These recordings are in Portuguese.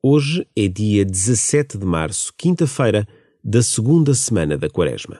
Hoje é dia 17 de março, quinta-feira da segunda semana da Quaresma.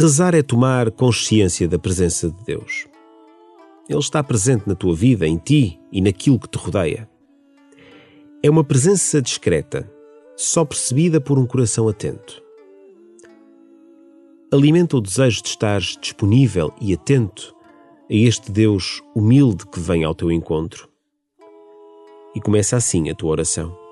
Rezar é tomar consciência da presença de Deus. Ele está presente na tua vida, em ti e naquilo que te rodeia. É uma presença discreta, só percebida por um coração atento. Alimenta o desejo de estar disponível e atento a este Deus humilde que vem ao teu encontro. E começa assim a tua oração.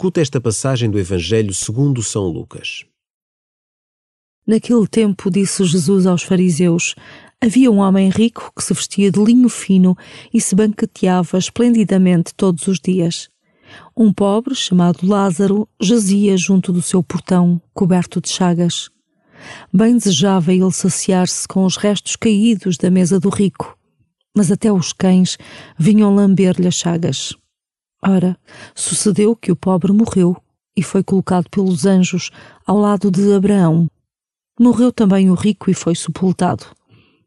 Escuta esta passagem do Evangelho segundo São Lucas. Naquele tempo disse Jesus aos fariseus: Havia um homem rico que se vestia de linho fino e se banqueteava esplendidamente todos os dias. Um pobre, chamado Lázaro, jazia junto do seu portão, coberto de chagas. Bem desejava ele saciar-se com os restos caídos da mesa do rico, mas até os cães vinham lamber-lhe as chagas. Ora, sucedeu que o pobre morreu e foi colocado pelos anjos ao lado de Abraão. Morreu também o rico e foi sepultado.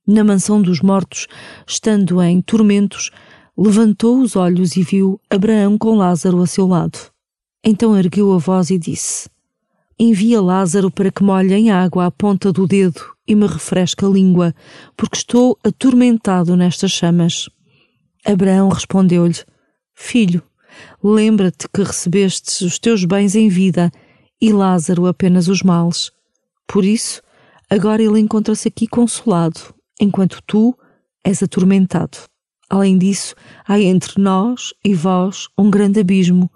Na mansão dos mortos, estando em tormentos, levantou os olhos e viu Abraão com Lázaro a seu lado. Então ergueu a voz e disse: Envia Lázaro para que molhe em água a ponta do dedo e me refresque a língua, porque estou atormentado nestas chamas. Abraão respondeu-lhe: Filho, Lembra-te que recebestes os teus bens em vida e Lázaro apenas os males. Por isso, agora ele encontra-se aqui consolado, enquanto tu és atormentado. Além disso, há entre nós e vós um grande abismo.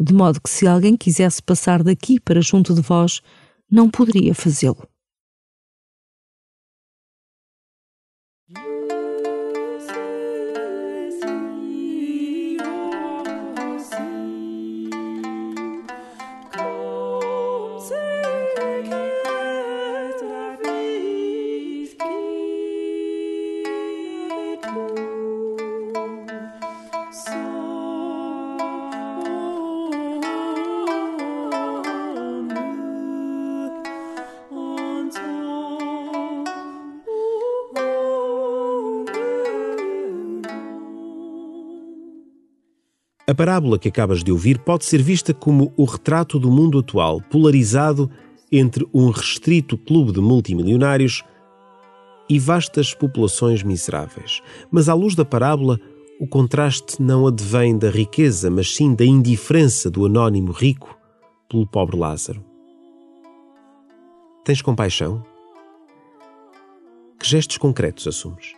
de modo que se alguém quisesse passar daqui para junto de vós, não poderia fazê-lo. A parábola que acabas de ouvir pode ser vista como o retrato do mundo atual, polarizado entre um restrito clube de multimilionários e vastas populações miseráveis. Mas à luz da parábola, o contraste não advém da riqueza, mas sim da indiferença do anónimo rico pelo pobre Lázaro. Tens compaixão? Que gestos concretos assumes?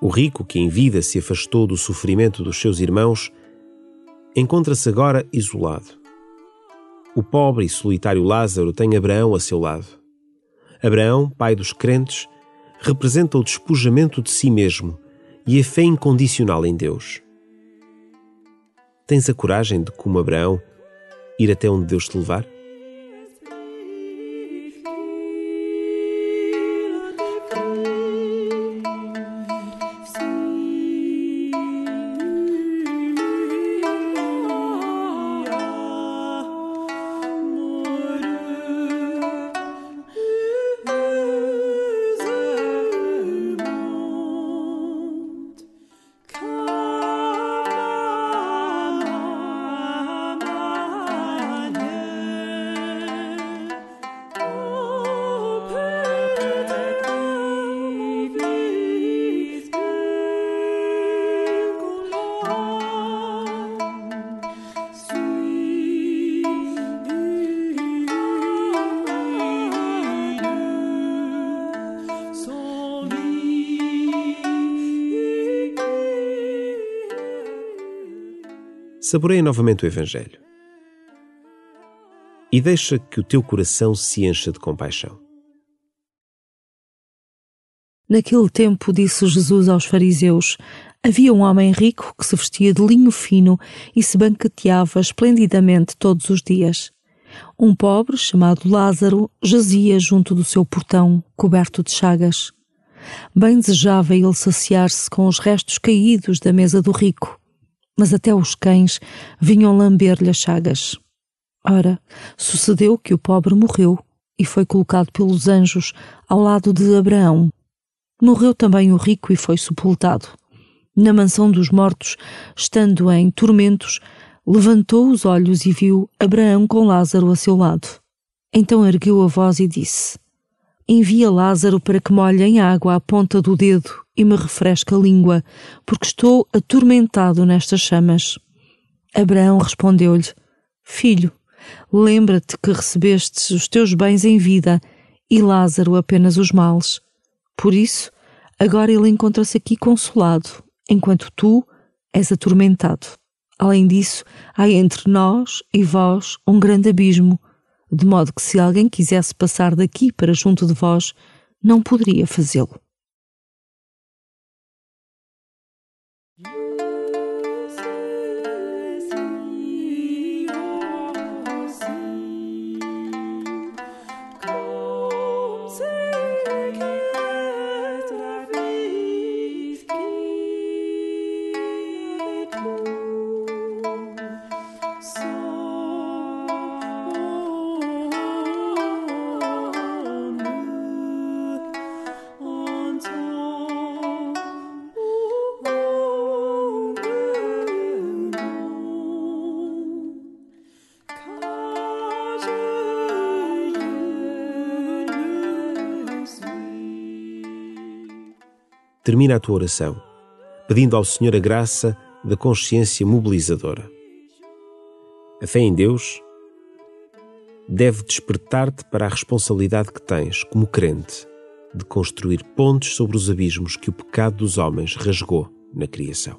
O rico, que em vida se afastou do sofrimento dos seus irmãos, encontra-se agora isolado. O pobre e solitário Lázaro tem Abraão a seu lado. Abraão, pai dos crentes, representa o despojamento de si mesmo e a fé incondicional em Deus. Tens a coragem de, como Abraão, ir até onde Deus te levar? Saboreia novamente o Evangelho e deixa que o teu coração se encha de compaixão. Naquele tempo, disse Jesus aos fariseus: Havia um homem rico que se vestia de linho fino e se banqueteava esplendidamente todos os dias. Um pobre, chamado Lázaro, jazia junto do seu portão, coberto de chagas. Bem desejava ele saciar-se com os restos caídos da mesa do rico mas até os cães vinham lamber-lhe as chagas. Ora, sucedeu que o pobre morreu e foi colocado pelos anjos ao lado de Abraão. Morreu também o rico e foi sepultado. Na mansão dos mortos, estando em tormentos, levantou os olhos e viu Abraão com Lázaro a seu lado. Então ergueu a voz e disse: Envia Lázaro para que molhe em água a ponta do dedo e me refresque a língua, porque estou atormentado nestas chamas. Abraão respondeu-lhe: Filho, lembra-te que recebestes os teus bens em vida e Lázaro apenas os males. Por isso, agora ele encontra-se aqui consolado, enquanto tu és atormentado. Além disso, há entre nós e vós um grande abismo de modo que se alguém quisesse passar daqui para junto de vós, não poderia fazê-lo. Termina a tua oração, pedindo ao Senhor a graça da consciência mobilizadora. A fé em Deus deve despertar-te para a responsabilidade que tens, como crente, de construir pontes sobre os abismos que o pecado dos homens rasgou na criação.